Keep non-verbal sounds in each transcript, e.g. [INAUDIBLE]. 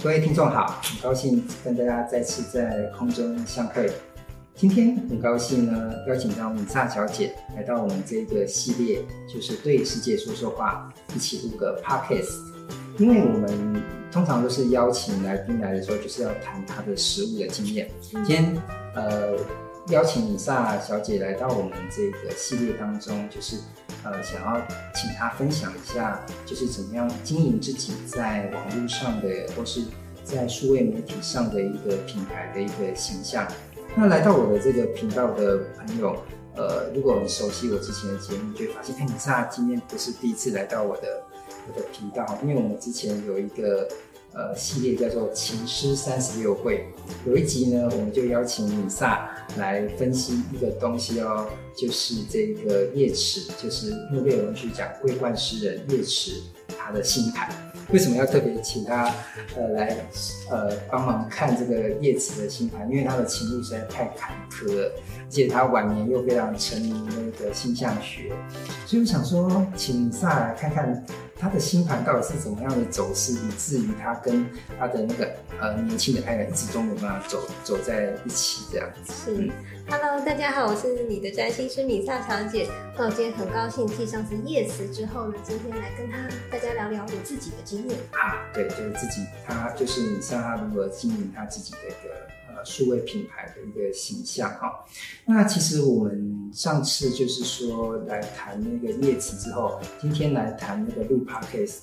各位听众好，很高兴跟大家再次在空中相会。今天很高兴呢，邀请到米萨小姐来到我们这个系列，就是对世界说说话，一起录个 podcast。因为我们通常都是邀请来宾来的时候，就是要谈他的实物的经验。今天呃，邀请米萨小姐来到我们这个系列当中，就是呃，想要请他分享一下，就是怎么样经营自己在网络上的，或是在数位媒体上的一个品牌的一个形象。那来到我的这个频道的朋友，呃，如果你熟悉我之前的节目，就会发现，哎，米萨今天不是第一次来到我的我的频道，因为我们之前有一个。呃，系列叫做《情诗三十六会》，有一集呢，我们就邀请米萨来分析一个东西哦，就是这个叶慈，就是诺贝尔文学奖桂冠诗人叶慈他的星盘。为什么要特别请他呃来呃帮忙看这个叶慈的星盘？因为他的情路实在太坎坷了，而且他晚年又非常沉迷那个星象学，所以我想说，请萨来看看。他的星盘到底是怎么样的走势，以至于他跟他的那个呃年轻的爱人一直都没办法走走在一起这样子。是，Hello，大家好，我是你的占星师米萨小姐。那我今天很高兴继上次夜辞之后呢，今天来跟他大家聊聊我自己的经验啊，对，就是自己，他就是米萨他如何经营他自己的一个。数位品牌的一个形象哈，那其实我们上次就是说来谈那个叶子之后，今天来谈那个录 podcast。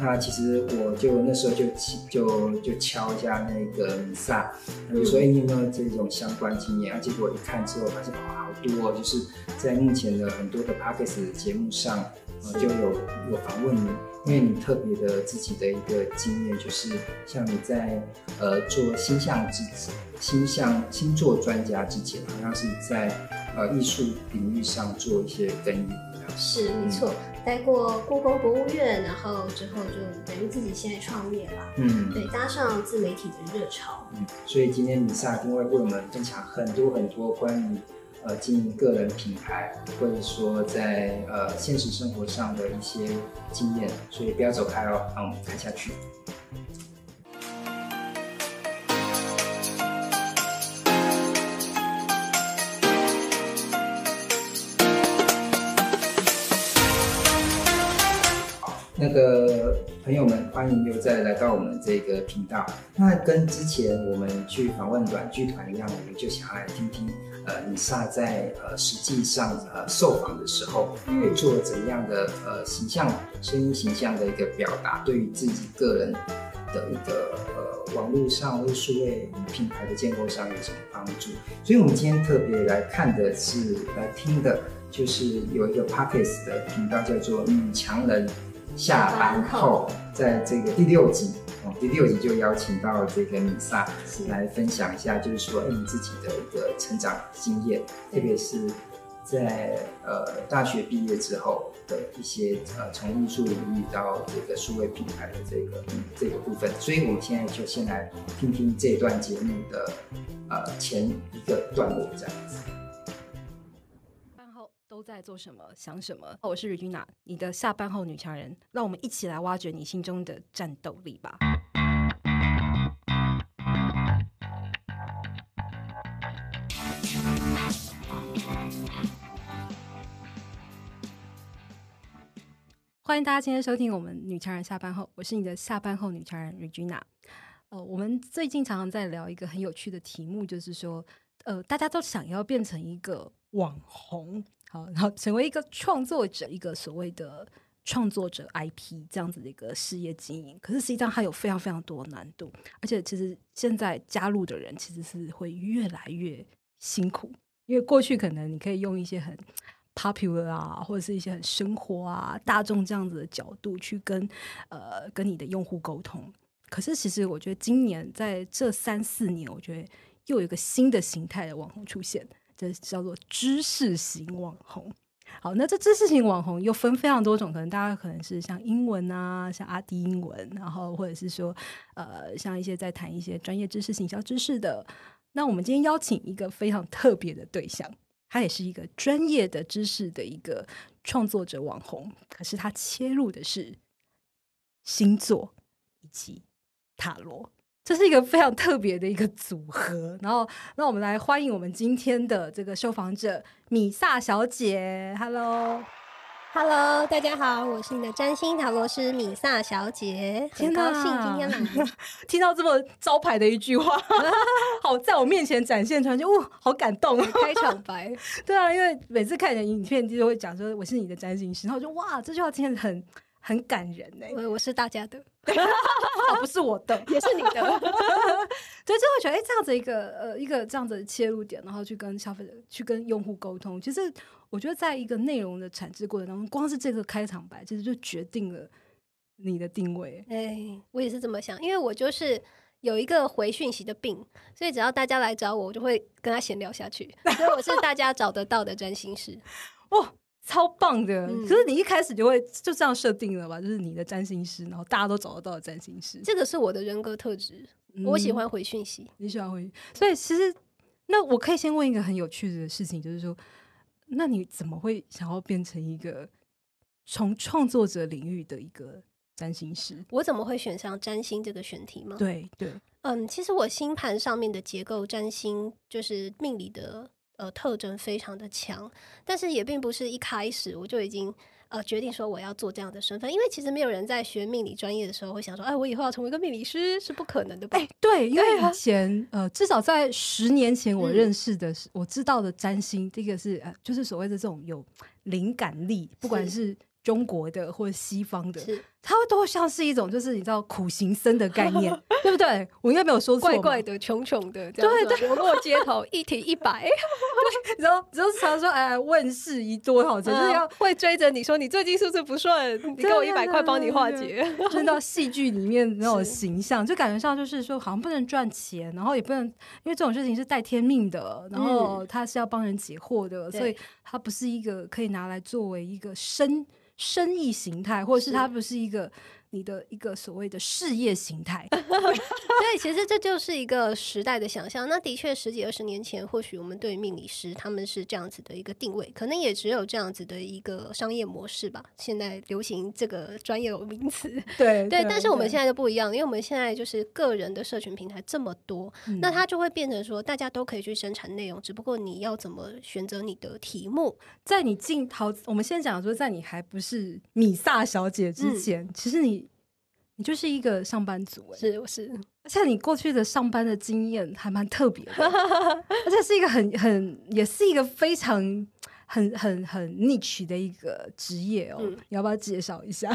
那其实我就那时候就就就敲一下那个米萨，就说哎，你有没有这种相关经验？啊，结果一看之后发现哇，好多哦，就是在目前的很多的 podcast 的节目上，就有有访问你。因为你特别的自己的一个经验，就是像你在呃做星象之星象星座专家之前，好像是在呃艺术领域上做一些耕耘。是没错，待过故宫博物院，然后之后就等于自己现在创业了。嗯，对，搭上自媒体的热潮。嗯，所以今天米萨一定会为我们分享很多很多关于。呃，经营个人品牌，或者说在呃现实生活上的一些经验，所以不要走开哦，让我们看下去。那个朋友们，欢迎又再来到我们这个频道。那跟之前我们去访问短剧团一样，我们就想要来听听。呃，米萨在呃实际上呃受访的时候，会做怎样的呃形象、声音形象的一个表达，对于自己个人的一个呃网络上或数位品牌的建构上有什么帮助？所以，我们今天特别来看的是来听的，就是有一个 Podcast 的频道叫做“女强人下班后”，在这个第六集。哦第六集就邀请到这个米萨来分享一下，就是说，哎，你自己的一个成长经验，特别是在呃大学毕业之后的一些呃从艺术领域到这个数位品牌的这个这个部分。所以，我们现在就先来听听这段节目的呃前一个段落，这样子。在做什么？想什么？我是 Regina，你的下班后女强人。让我们一起来挖掘你心中的战斗力吧。欢迎大家今天收听我们女强人下班后，我是你的下班后女强人 Regina。呃，我们最近常常在聊一个很有趣的题目，就是说，呃，大家都想要变成一个网红，好，然后成为一个创作者，一个所谓的创作者 IP 这样子的一个事业经营。可是实际上它有非常非常多难度，而且其实现在加入的人其实是会越来越辛苦，因为过去可能你可以用一些很 popular 啊，或者是一些很生活啊、大众这样子的角度去跟呃跟你的用户沟通。可是其实我觉得今年在这三四年，我觉得又有一个新的形态的网红出现，叫做知识型网红。好，那这知识型网红又分非常多种，可能大家可能是像英文啊，像阿迪英文，然后或者是说呃像一些在谈一些专业知识、行销知识的。那我们今天邀请一个非常特别的对象。他也是一个专业的知识的一个创作者网红，可是他切入的是星座以及塔罗。这是一个非常特别的一个组合，然后，那我们来欢迎我们今天的这个受访者米萨小姐。Hello，Hello，大家好，我是你的占星塔罗师米萨小姐，很高兴今天来。[LAUGHS] 听到这么招牌的一句话，[LAUGHS] 好在我面前展现出来，就哇，好感动。开场白，[LAUGHS] 对啊，因为每次看你的影片就会讲说我是你的占星师，然后就哇，这句话听起来很很感人呢。我我是大家的。[LAUGHS] 哦，不是我的，也是你的，[LAUGHS] 所以就会觉得，哎、欸，这样子一个呃，一个这样子的切入点，然后去跟消费者、去跟用户沟通。其实，我觉得，在一个内容的产制过程当中，光是这个开场白，其实就决定了你的定位。哎、欸，我也是这么想，因为我就是有一个回讯息的病，所以只要大家来找我，我就会跟他闲聊下去。所以我是大家找得到的占星师。[LAUGHS] 哦。超棒的，嗯、可是你一开始就会就这样设定了吧？就是你的占星师，然后大家都找得到的占星师。这个是我的人格特质，嗯、我喜欢回讯息。你喜欢回，所以其实那我可以先问一个很有趣的事情，就是说，那你怎么会想要变成一个从创作者领域的一个占星师？我怎么会选上占星这个选题吗？对对，嗯，其实我星盘上面的结构，占星就是命理的。呃，特征非常的强，但是也并不是一开始我就已经呃决定说我要做这样的身份，因为其实没有人在学命理专业的时候会想说，哎，我以后要成为一个命理师是不可能的吧？哎，对，因为以前、啊、呃，至少在十年前我认识的，是、嗯、我知道的占星，这个是呃，就是所谓的这种有灵感力，不管是中国的或者西方的。是它会都像是一种，就是你知道苦行僧的概念，[LAUGHS] 对不对？我应该没有说错。怪怪的，穷穷的，对对，流落街头，一提一百。[LAUGHS] 然后，然后常说，哎，问事一多好，就是要会追着你说，你最近是不是不顺？[LAUGHS] 你给我一百块，帮你化解。真到戏剧里面那种形象，就感觉上就是说，好像不能赚钱，然后也不能，因为这种事情是带天命的，然后他是要帮人解惑的，所以他不是一个可以拿来作为一个生。生意形态，或者是它不是一个。个你的一个所谓的事业形态，[LAUGHS] 所以其实这就是一个时代的想象。那的确，十几二十年前，或许我们对命理师他们是这样子的一个定位，可能也只有这样子的一个商业模式吧。现在流行这个专业名词，[LAUGHS] 对对。但是我们现在就不一样，因为我们现在就是个人的社群平台这么多，嗯、那它就会变成说，大家都可以去生产内容，只不过你要怎么选择你的题目。在你进好，我们先讲说，在你还不是米萨小姐之前，嗯、其实你。你就是一个上班族，欸，是是，而且你过去的上班的经验还蛮特别的，[LAUGHS] 而且是一个很很，也是一个非常很很很 niche 的一个职业哦，嗯、你要不要介绍一下？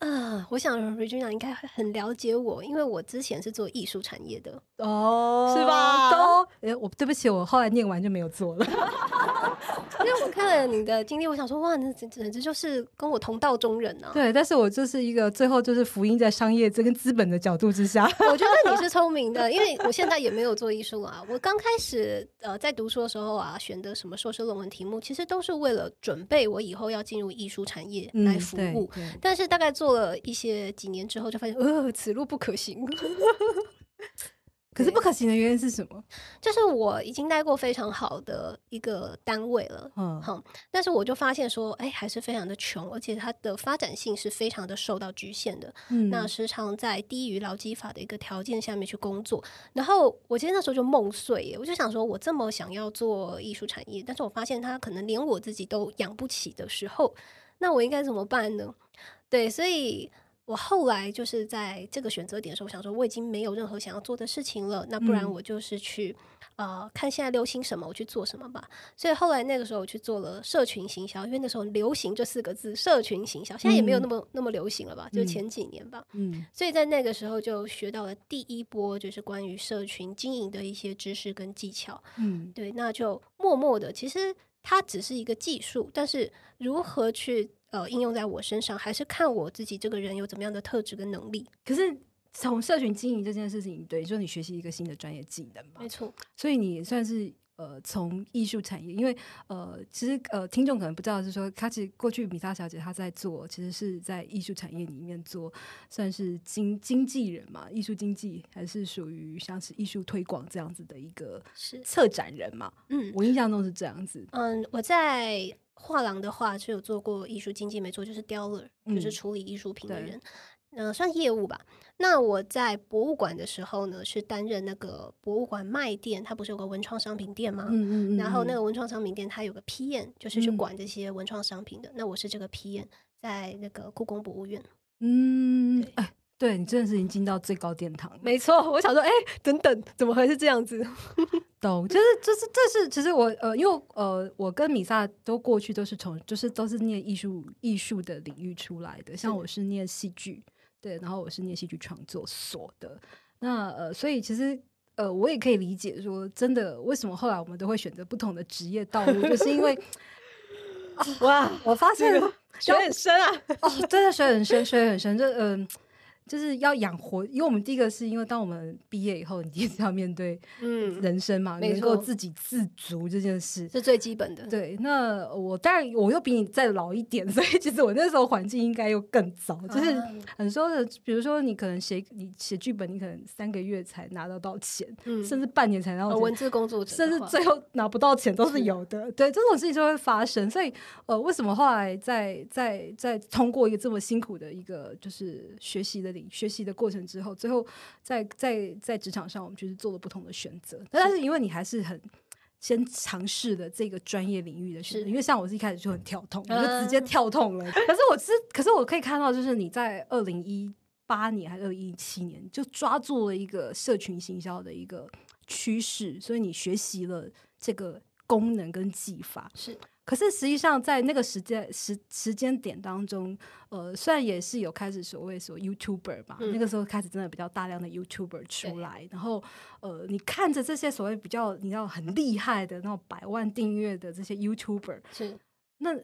啊，[LAUGHS] uh, 我想 Regina 应该很了解我，因为我之前是做艺术产业的哦，oh, 是吧？都，哎，我对不起，我后来念完就没有做了。[LAUGHS] 因为我看了你的经历，我想说，哇，那简直就是跟我同道中人呢、啊。对，但是我就是一个最后就是福音在商业这跟资本的角度之下。我觉得你是聪明的，因为我现在也没有做艺术啊。我刚开始呃在读书的时候啊，选的什么硕士论文题目，其实都是为了准备我以后要进入艺术产业来服务。嗯、但是大概做了一些几年之后，就发现呃此路不可行。[LAUGHS] 可是不可行的原因是什么？就是我已经待过非常好的一个单位了，嗯，好，但是我就发现说，哎，还是非常的穷，而且它的发展性是非常的受到局限的。嗯，那时常在低于劳基法的一个条件下面去工作，然后我今天那时候就梦碎耶，我就想说，我这么想要做艺术产业，但是我发现它可能连我自己都养不起的时候，那我应该怎么办呢？对，所以。我后来就是在这个选择点的时候，我想说我已经没有任何想要做的事情了，那不然我就是去、嗯、呃看现在流行什么，我去做什么吧。所以后来那个时候我去做了社群行销，因为那时候流行这四个字，社群行销现在也没有那么、嗯、那么流行了吧？就前几年吧。嗯，所以在那个时候就学到了第一波就是关于社群经营的一些知识跟技巧。嗯，对，那就默默的，其实它只是一个技术，但是如何去。呃，应用在我身上，还是看我自己这个人有怎么样的特质跟能力。可是从社群经营这件事情，对，就是你学习一个新的专业技能嘛，没错。所以你算是呃，从艺术产业，因为呃，其实呃，听众可能不知道，是说，她其实过去米莎小姐她在做，其实是在艺术产业里面做，算是经经纪人嘛，艺术经济，还是属于像是艺术推广这样子的一个是策展人嘛？嗯，我印象中是这样子。嗯，我在。画廊的话是有做过艺术经济，没错，就是 dealer，就是处理艺术品的人。嗯、算业务吧。那我在博物馆的时候呢，是担任那个博物馆卖店，它不是有个文创商品店吗？嗯嗯嗯。然后那个文创商品店它有个批验就是去管这些文创商品的。嗯、那我是这个批验在那个故宫博物院。嗯，哎，对你真的是已经进到最高殿堂。没错，我想说，哎，等等，怎么会是这样子？[LAUGHS] 懂，就是就是这是，其实我呃，因为呃，我跟米萨都过去都是从，就是都是念艺术艺术的领域出来的，像我是念戏剧。对，然后我是念戏剧创作所的，那呃，所以其实呃，我也可以理解说，真的为什么后来我们都会选择不同的职业道路，就是因为 [LAUGHS] 哇，我发现水很深啊，哦，真的水很深，水很深，就嗯。呃就是要养活，因为我们第一个是因为当我们毕业以后，你第一次要面对嗯人生嘛，嗯、能够自给自足这件事是最基本的。对，那我当然我又比你再老一点，[LAUGHS] 所以其实我那时候环境应该又更糟，就是很多的，比如说你可能写你写剧本，你可能三个月才拿得到钱，嗯、甚至半年才拿到钱。文字工作者，甚至最后拿不到钱都是有的。对，这种事情就会发生。所以呃，为什么后来在在在通过一个这么辛苦的一个就是学习的。学习的过程之后，最后在在在职场上，我们就是做了不同的选择。但是因为你还是很先尝试的这个专业领域的选择，因为像我是一开始就很跳痛，我就直接跳痛了。可是我是，可是我可以看到，就是你在二零一八年还是二零一七年，就抓住了一个社群行销的一个趋势，所以你学习了这个功能跟技法是。可是实际上，在那个时间时时间点当中，呃，虽然也是有开始所谓说 YouTuber 吧，嗯、那个时候开始真的比较大量的 YouTuber 出来，然后呃，你看着这些所谓比较你要很厉害的那种百万订阅的这些 YouTuber，是。那，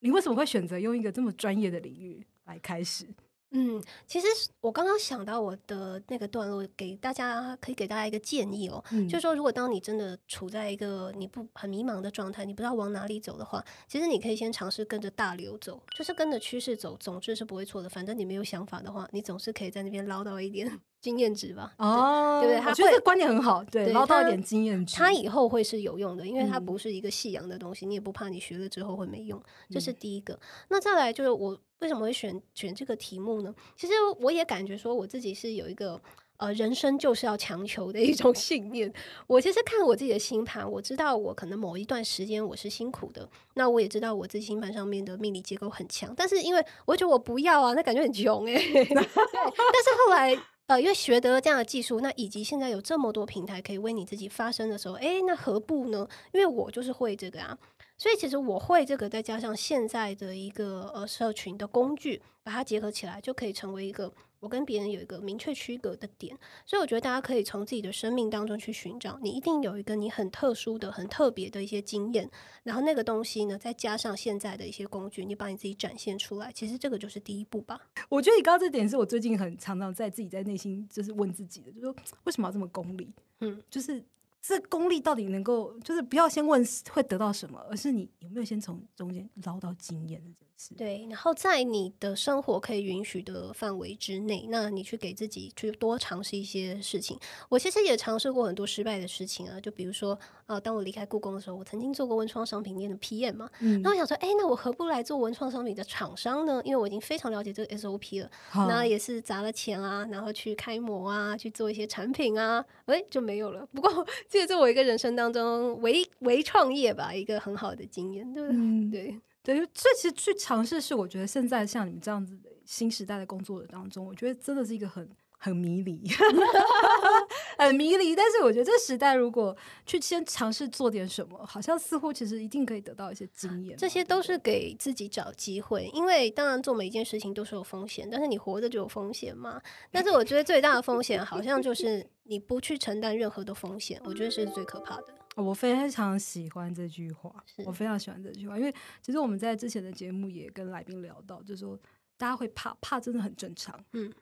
你为什么会选择用一个这么专业的领域来开始？嗯，其实我刚刚想到我的那个段落，给大家可以给大家一个建议哦，嗯、就是说，如果当你真的处在一个你不很迷茫的状态，你不知道往哪里走的话，其实你可以先尝试跟着大流走，就是跟着趋势走，总之是不会错的。反正你没有想法的话，你总是可以在那边捞到一点。[LAUGHS] 经验值吧，哦，对不对？他觉得这观点很好，对，捞到一点经验值，他以后会是有用的，因为它不是一个夕阳的东西，你也不怕你学了之后会没用，这是第一个。那再来就是我为什么会选选这个题目呢？其实我也感觉说我自己是有一个呃，人生就是要强求的一种 [LAUGHS] 信念。我其实看我自己的星盘，我知道我可能某一段时间我是辛苦的，那我也知道我自己星盘上面的命理结构很强，但是因为我觉得我不要啊，那感觉很穷哎，[LAUGHS] 对，但是后来。呃，因为学得了这样的技术，那以及现在有这么多平台可以为你自己发声的时候，哎，那何不呢？因为我就是会这个啊，所以其实我会这个，再加上现在的一个呃社群的工具，把它结合起来，就可以成为一个。我跟别人有一个明确区隔的点，所以我觉得大家可以从自己的生命当中去寻找，你一定有一个你很特殊的、很特别的一些经验，然后那个东西呢，再加上现在的一些工具，你把你自己展现出来，其实这个就是第一步吧。我觉得你刚刚这点是我最近很常常在自己在内心就是问自己的，就是说为什么要这么功利？嗯，就是。这功利到底能够，就是不要先问会得到什么，而是你有没有先从中间捞到经验这件事。对，然后在你的生活可以允许的范围之内，那你去给自己去多尝试一些事情。我其实也尝试过很多失败的事情啊，就比如说，呃，当我离开故宫的时候，我曾经做过文创商品店的 PM 嘛，嗯，那我想说，哎，那我何不来做文创商品的厂商呢？因为我已经非常了解这个 SOP 了，那也是砸了钱啊，然后去开模啊，去做一些产品啊，哎，就没有了。不过。这也是我一个人生当中唯唯创业吧，一个很好的经验，对不对？嗯、对对，这其实去尝试是我觉得现在像你们这样子的新时代的工作者当中，我觉得真的是一个很。很迷离，[LAUGHS] 很迷离。但是我觉得这时代如果去先尝试做点什么，好像似乎其实一定可以得到一些经验。这些都是给自己找机会，因为当然做每一件事情都是有风险，但是你活着就有风险嘛。但是我觉得最大的风险好像就是你不去承担任何的风险，我觉得是最可怕的。我非常喜欢这句话，我非常喜欢这句话，因为其实我们在之前的节目也跟来宾聊到，就是说大家会怕，怕真的很正常。嗯，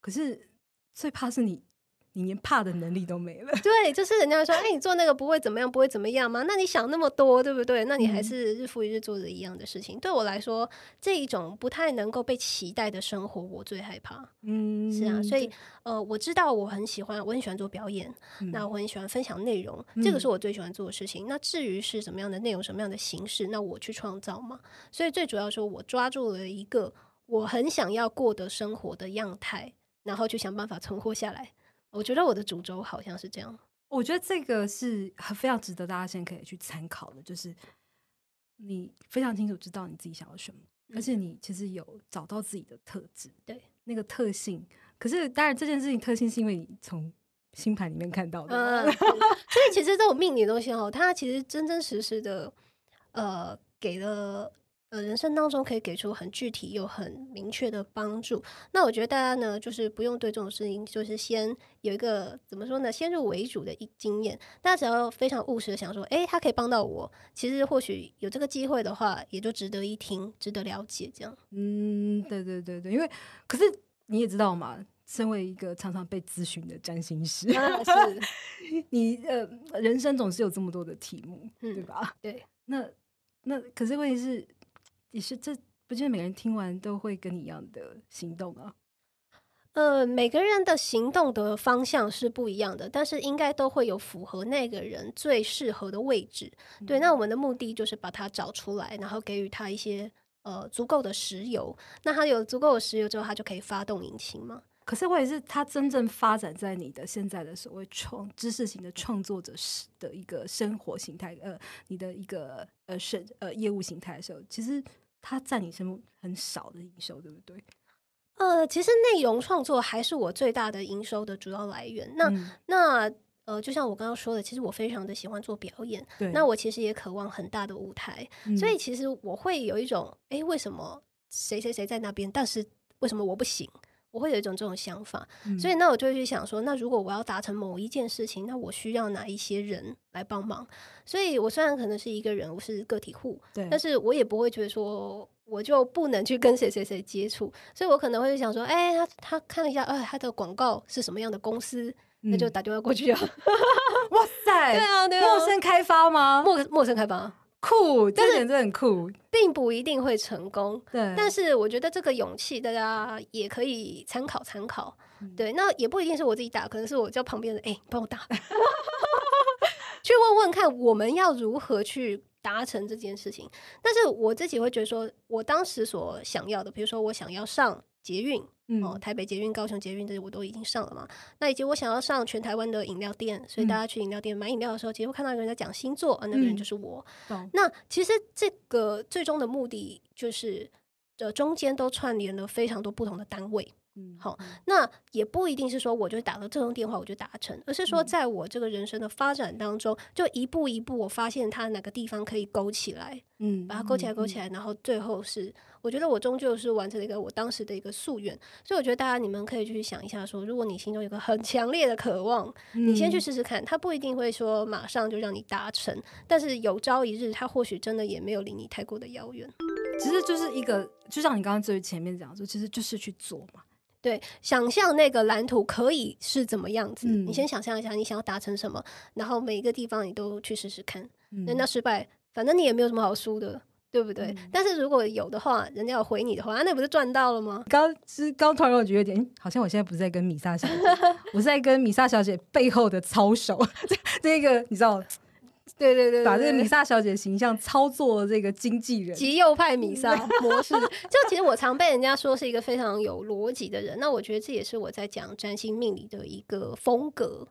可是。最怕是你，你连怕的能力都没了。[LAUGHS] 对，就是人家说，哎、欸，你做那个不会怎么样，不会怎么样吗？那你想那么多，对不对？那你还是日复一日做着一样的事情。嗯、对我来说，这一种不太能够被期待的生活，我最害怕。嗯，是啊，所以呃，我知道我很喜欢，我很喜欢做表演，嗯、那我很喜欢分享内容，这个是我最喜欢做的事情。嗯、那至于是什么样的内容，什么样的形式，那我去创造嘛。所以最主要说，我抓住了一个。我很想要过的生活的样态，然后去想办法存活下来。我觉得我的主轴好像是这样。我觉得这个是非常值得大家现在可以去参考的，就是你非常清楚知道你自己想要什么，嗯、而且你其实有找到自己的特质，对那个特性。可是当然，这件事情特性是因为你从星盘里面看到的，嗯，所以其实这种命理的东西哦，它其实真真实实的，呃，给了。呃，人生当中可以给出很具体又很明确的帮助。那我觉得大家呢，就是不用对这种事情，就是先有一个怎么说呢，先入为主的一经验。大家只要非常务实的想说，诶，他可以帮到我，其实或许有这个机会的话，也就值得一听，值得了解这样。嗯，对对对对，因为可是你也知道嘛，身为一个常常被咨询的占星师，啊、是 [LAUGHS] 你呃，人生总是有这么多的题目，嗯、对吧？对，那那可是问题是。也是，这不就是每个人听完都会跟你一样的行动啊。呃，每个人的行动的方向是不一样的，但是应该都会有符合那个人最适合的位置。嗯、对，那我们的目的就是把它找出来，然后给予他一些呃足够的石油。那他有足够的石油之后，他就可以发动引擎嘛。可是，或者是它真正发展在你的现在的所谓创知识型的创作者的一个生活形态，呃，你的一个呃是呃业务形态的时候，其实。它占你生活很少的营收，对不对？呃，其实内容创作还是我最大的营收的主要来源。那、嗯、那呃，就像我刚刚说的，其实我非常的喜欢做表演。对，那我其实也渴望很大的舞台，嗯、所以其实我会有一种，哎，为什么谁谁谁在那边，但是为什么我不行？我会有一种这种想法。嗯、所以那我就会去想说，那如果我要达成某一件事情，那我需要哪一些人来帮忙？所以，我虽然可能是一个人，我是个体户，对，但是我也不会觉得说我就不能去跟谁谁谁接触，所以我可能会想说，哎、欸，他他看了一下，哎，他的广告是什么样的公司，嗯、那就打电话过去啊。[LAUGHS] 哇塞，对啊，对啊，陌生开发吗？陌陌生开发，酷，这点真的很酷，并不一定会成功。对，但是我觉得这个勇气，大家也可以参考参考。嗯、对，那也不一定是我自己打，可能是我叫旁边的，哎、欸，帮我打。[LAUGHS] 去问问看，我们要如何去达成这件事情？但是我自己会觉得说，我当时所想要的，比如说我想要上捷运，嗯、哦，台北捷运、高雄捷运这些我都已经上了嘛。那以及我想要上全台湾的饮料店，所以大家去饮料店买饮料的时候，其实会看到一个人在讲星座，啊，那个人就是我。嗯、那其实这个最终的目的就是，呃，中间都串联了非常多不同的单位。嗯，好，那也不一定是说我就打了这通电话我就达成，而是说在我这个人生的发展当中，就一步一步，我发现它哪个地方可以勾起来，嗯，把它勾起来，勾起来，然后最后是，我觉得我终究是完成了一个我当时的一个夙愿，所以我觉得大家你们可以去想一下，说如果你心中有个很强烈的渴望，你先去试试看，它不一定会说马上就让你达成，但是有朝一日，它或许真的也没有离你太过的遥远。其实就是一个，就像你刚刚最前面讲说，其实就是去做嘛。对，想象那个蓝图可以是怎么样子？嗯、你先想象一下，你想要达成什么，然后每一个地方你都去试试看。那、嗯、那失败，反正你也没有什么好输的，对不对？嗯、但是如果有的话，人家有回你的话，那不是赚到了吗？刚是刚突然我觉得有点，好像我现在不是在跟米萨小姐，[LAUGHS] 我是在跟米萨小姐背后的操手，[LAUGHS] 这这个你知道。对对对，把这个米萨小姐的形象操作这个经纪人，极右派米萨 [LAUGHS] 模式。就其实我常被人家说是一个非常有逻辑的人，那我觉得这也是我在讲占星命理的一个风格，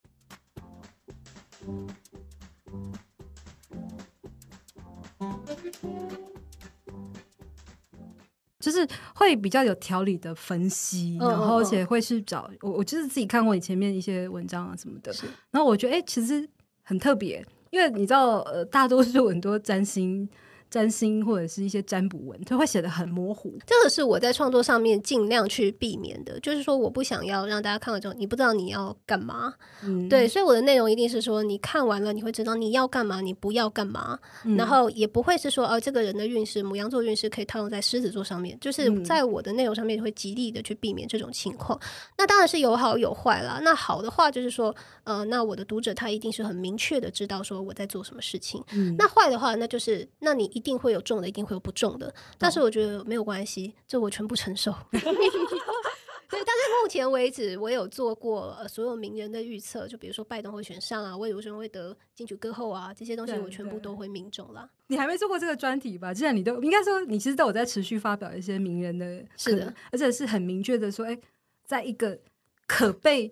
就是会比较有条理的分析，然后而且会去找我，我就是自己看过你前面一些文章啊什么的，然后我觉得哎，其实很特别。因为你知道，呃，大多数很多占星。占星或者是一些占卜文，它会写得很模糊。这个是我在创作上面尽量去避免的，就是说我不想要让大家看了之后，你不知道你要干嘛。嗯，对，所以我的内容一定是说，你看完了你会知道你要干嘛，你不要干嘛。嗯，然后也不会是说，哦，这个人的运势，母羊座运势可以套用在狮子座上面，就是在我的内容上面会极力的去避免这种情况。那当然是有好有坏啦。那好的话就是说，呃，那我的读者他一定是很明确的知道说我在做什么事情。嗯，那坏的话，那就是那你一。定会有中的，一定会有不中的，但是我觉得没有关系，这我全部承受。[LAUGHS] 对，但是目前为止，我有做过所有名人的预测，就比如说拜登会选上啊，魏如萱会得金曲歌后啊，这些东西我全部都会命中了。你还没做过这个专题吧？既然你都应该说，你其实都有在持续发表一些名人的，是的，而且是很明确的说，哎，在一个可被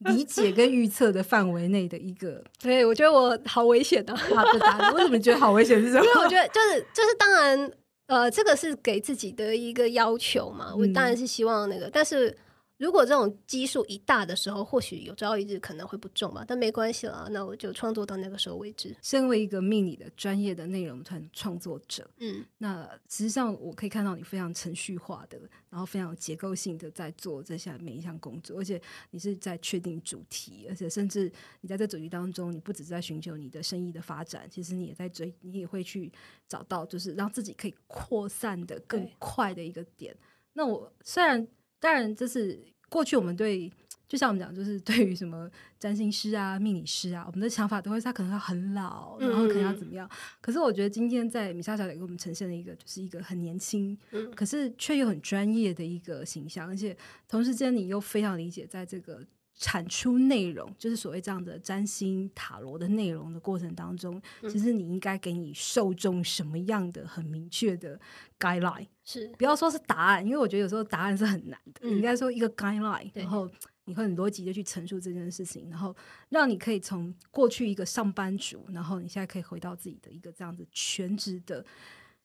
理解跟预测的范围内的一个。[LAUGHS] 对，我觉得我好危险的、啊。好的答案，为什么觉得好危险？是什么？[LAUGHS] 因为我觉得就是就是当然。呃，这个是给自己的一个要求嘛，我当然是希望那个，嗯、但是。如果这种基数一大的时候，或许有朝一日可能会不中吧，但没关系了，那我就创作到那个时候为止。身为一个命理的专业的内容团创作者，嗯，那实际上我可以看到你非常程序化的，然后非常有结构性的在做这项每一项工作，而且你是在确定主题，而且甚至你在这主题当中，你不只是在寻求你的生意的发展，其实你也在追，你也会去找到就是让自己可以扩散的更快的一个点。那我虽然。当然，就是过去我们对，就像我们讲，就是对于什么占星师啊、命理师啊，我们的想法都会是他可能要很老，然后可能要怎么样。嗯、可是我觉得今天在米莎小姐给我们呈现了一个，就是一个很年轻，嗯、可是却又很专业的一个形象，而且同时间你又非常理解在这个。产出内容就是所谓这样的占星塔罗的内容的过程当中，其实你应该给你受众什么样的很明确的 guideline，是不要说是答案，因为我觉得有时候答案是很难的。嗯、你应该说一个 guideline，然后你会很逻辑的去陈述这件事情，然后让你可以从过去一个上班族，然后你现在可以回到自己的一个这样子全职的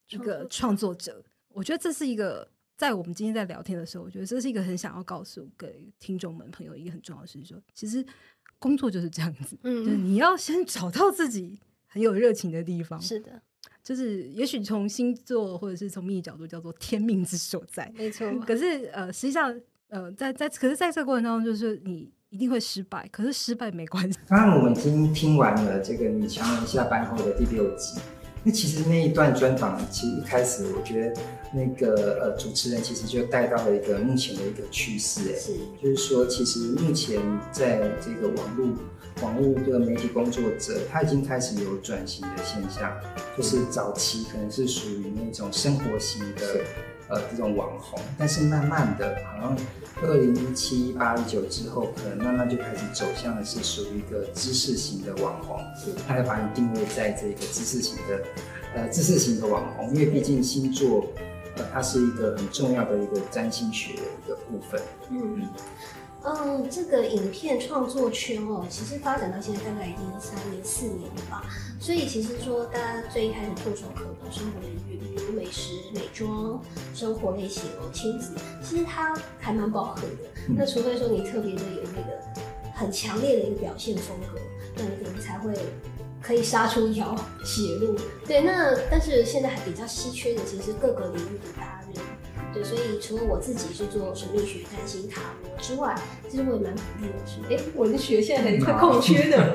一个创作者。我觉得这是一个。在我们今天在聊天的时候，我觉得这是一个很想要告诉给听众们朋友一个很重要的事情：说，其实工作就是这样子，嗯，就是你要先找到自己很有热情的地方。是的，就是也许从星座或者是从命理角度叫做天命之所在，[LAUGHS] 没错。可是呃，实际上呃，在在可是在这个过程当中，就是你一定会失败，可是失败没关系。刚刚我们已经听完了这个女强人下班后的第六集。那其实那一段专访，其实一开始我觉得那个呃主持人其实就带到了一个目前的一个趋势，哎，是，就是说其实目前在这个网络网络的媒体工作者，他已经开始有转型的现象，就是早期可能是属于那种生活型的。呃，这种网红，但是慢慢的，好像二零一七、一八、一九之后，可能慢慢就开始走向的是属于一个知识型的网红，是，他要把你定位在这个知识型的，呃，知识型的网红，因为毕竟星座，呃，它是一个很重要的一个占星学的一个部分，嗯。嗯嗯，这个影片创作圈哦，其实发展到现在大概已经三年四年了吧。所以其实说，大家最一开始唾手可得生活领域，比如美食、美妆、生活类型哦，亲子，其实它还蛮饱和的。嗯、那除非说你特别的有那个很强烈的一个表现风格，那你可能才会可以杀出一条血路。对，那但是现在还比较稀缺的，其实各个领域的达人。对，所以除了我自己是做神秘学、占星、塔罗之外，其实我也蛮鼓励的是，哎，文学现在很空缺的。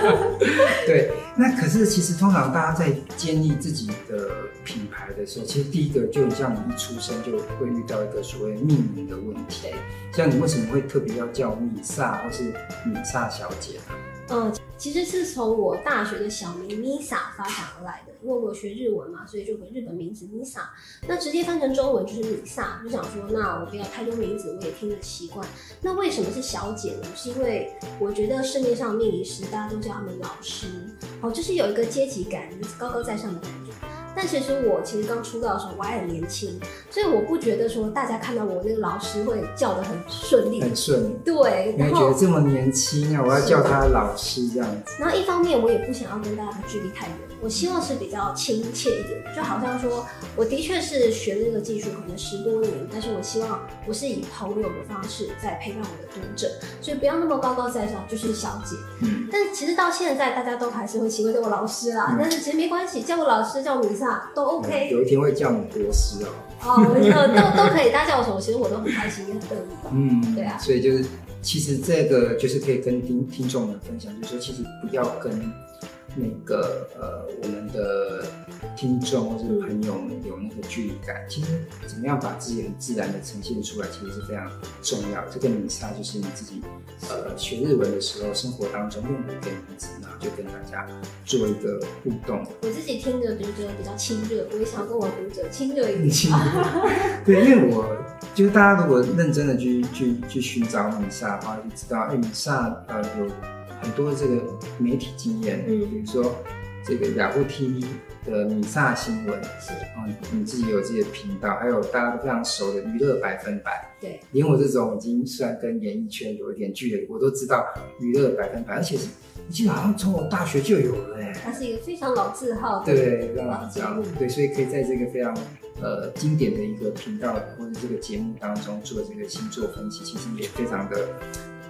[LAUGHS] 对，那可是其实通常大家在建立自己的品牌的时候，其实第一个就像你一出生就会遇到一个所谓命名的问题。像你为什么会特别要叫米萨或是米萨小姐呢？嗯，其实是从我大学的小名 Misa 发展而来的，因为我学日文嘛，所以就回日本名字 Misa。那直接翻成中文就是米萨，就想说，那我不要太多名字，我也听得习惯。那为什么是小姐呢？是因为我觉得市面上命理师大家都叫他们老师，哦，就是有一个阶级感，高高在上的感觉。但其实我其实刚出道的时候我还很年轻，所以我不觉得说大家看到我那个老师会叫的很顺利，很顺。对，然后觉得这么年轻啊，我要叫他老师这样子。然后一方面我也不想要跟大家的距离太远，我希望是比较亲切一点，就好像说我的确是学这个技术可能十多年，但是我希望我是以朋友的方式在陪伴我的读者，所以不要那么高高在上，就是小姐。嗯。但其实到现在大家都还是会习惯叫我老师啦，嗯、但是其实没关系，叫我老师叫我米萨。都 OK，有一天会叫你国师哦。哦，都都可以，大家叫我什么，其实我都很开心，也很乐意。嗯，对啊。所以就是，其实这个就是可以跟听听众们分享，就是说，其实不要跟那个呃我们的听众或者朋友们有那个距离感。其实怎么样把自己很自然的呈现出来，其实是非常重要。这个米萨就是你自己呃学日文的时候，生活当中用的一个名字，然后就跟大家做一个互动。我自己听着就觉得比较亲热，我也想跟我读者亲热一点。[LAUGHS] 对，因为我就是大家如果认真的去去去寻找米萨的话，就知道哎，米萨呃有。很多这个媒体经验，嗯，比如说这个雅虎 TV 的米萨新闻，是啊，你自己有自己的频道，还有大家都非常熟的娱乐百分百，对，连我这种已经算跟演艺圈有一点距离，我都知道娱乐百分百，而且是，你记得好像从我大学就有了哎，它是一个非常老字号的，对，非常老字号，对，所以可以在这个非常呃经典的一个频道或者这个节目当中做这个星座分析，其实也非常的。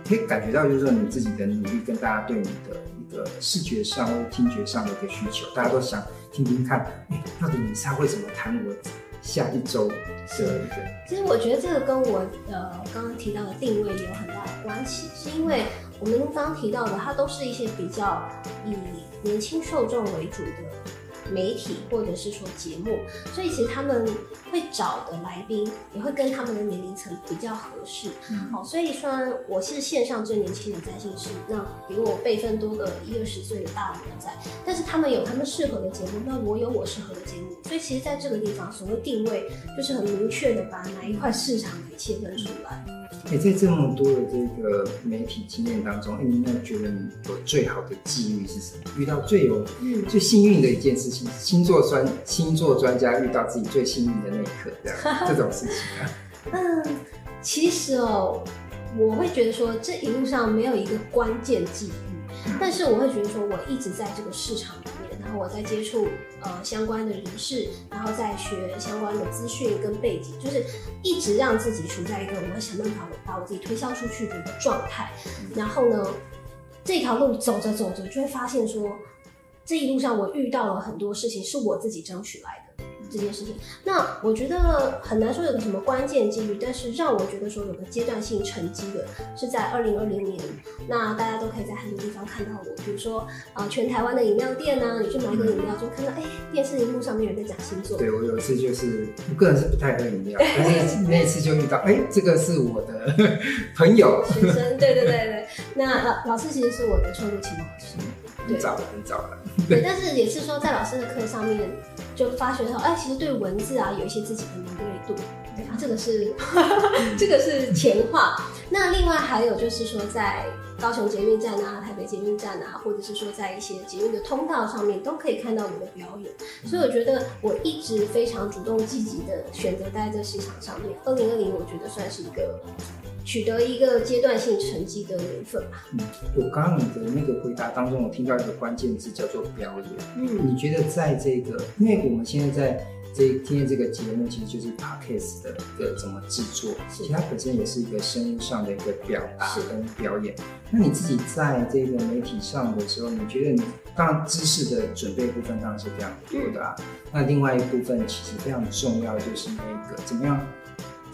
可以感觉到，就是说你自己的努力跟大家对你的一个视觉上或听觉上的一个需求，大家都想听听看，哎，到底米萨会怎么谈我下一周的一个？其实我觉得这个跟我呃刚刚提到的定位有很大的关系，是因为我们刚刚提到的，它都是一些比较以年轻受众为主的。媒体或者是说节目，所以其实他们会找的来宾也会跟他们的年龄层比较合适。嗯，好，所以虽然我是线上最年轻的在线师，那比我辈分多个一二十岁的大人在，但是他们有他们适合的节目，那我有我适合的节目，所以其实在这个地方，所谓定位就是很明确的把哪一块市场给切分出来。哎，在这么多的这个媒体经验当中，哎，你有没有觉得你有最好的际遇是什么？遇到最有、嗯、最幸运的一件事情，星座专星座专家遇到自己最幸运的那一刻，这样 [LAUGHS] 这种事情啊？嗯，其实哦，我会觉得说这一路上没有一个关键际遇，嗯、但是我会觉得说我一直在这个市场。然后我在接触呃相关的人士，然后再学相关的资讯跟背景，就是一直让自己处在一个我要想办法把我自己推销出去的一个状态。然后呢，这条路走着走着，就会发现说，这一路上我遇到了很多事情是我自己争取来的。这件事情，那我觉得很难说有个什么关键机遇，但是让我觉得说有个阶段性成绩的，是在二零二零年，那大家都可以在很多地方看到我，比如说啊、呃，全台湾的饮料店啊，你去买个饮料就看到，哎、欸，电视荧幕上面有人在讲星座。对，我有一次就是，我个人是不太喝饮料，但是那一 [LAUGHS] 次就遇到，哎、欸，这个是我的朋友，学生，对对对对，那老老师其实是我的初入启蒙老师，很早了，很早了，对，但是也是说在老师的课上面。就发觉到，哎，其实对文字啊有一些自己的敏锐度，对啊，这个是 [LAUGHS] 这个是前话。那另外还有就是说，在高雄捷运站啊、台北捷运站啊，或者是说在一些捷运的通道上面，都可以看到我的表演。所以我觉得我一直非常主动积极的选择待在这市场上面。二零二零，我觉得算是一个。取得一个阶段性成绩的缘分吧。嗯，我刚刚你的那个回答当中，我听到一个关键字叫做表演。嗯，你觉得在这个，因为我们现在在这今天这个节目，其实就是 podcast 的一个怎么制作，其实它本身也是一个声音上的一个表达跟表演。那你自己在这个媒体上的时候，你觉得你当然知识的准备部分当然是非常多的啊。嗯，那另外一部分其实非常重要，就是那个怎么样？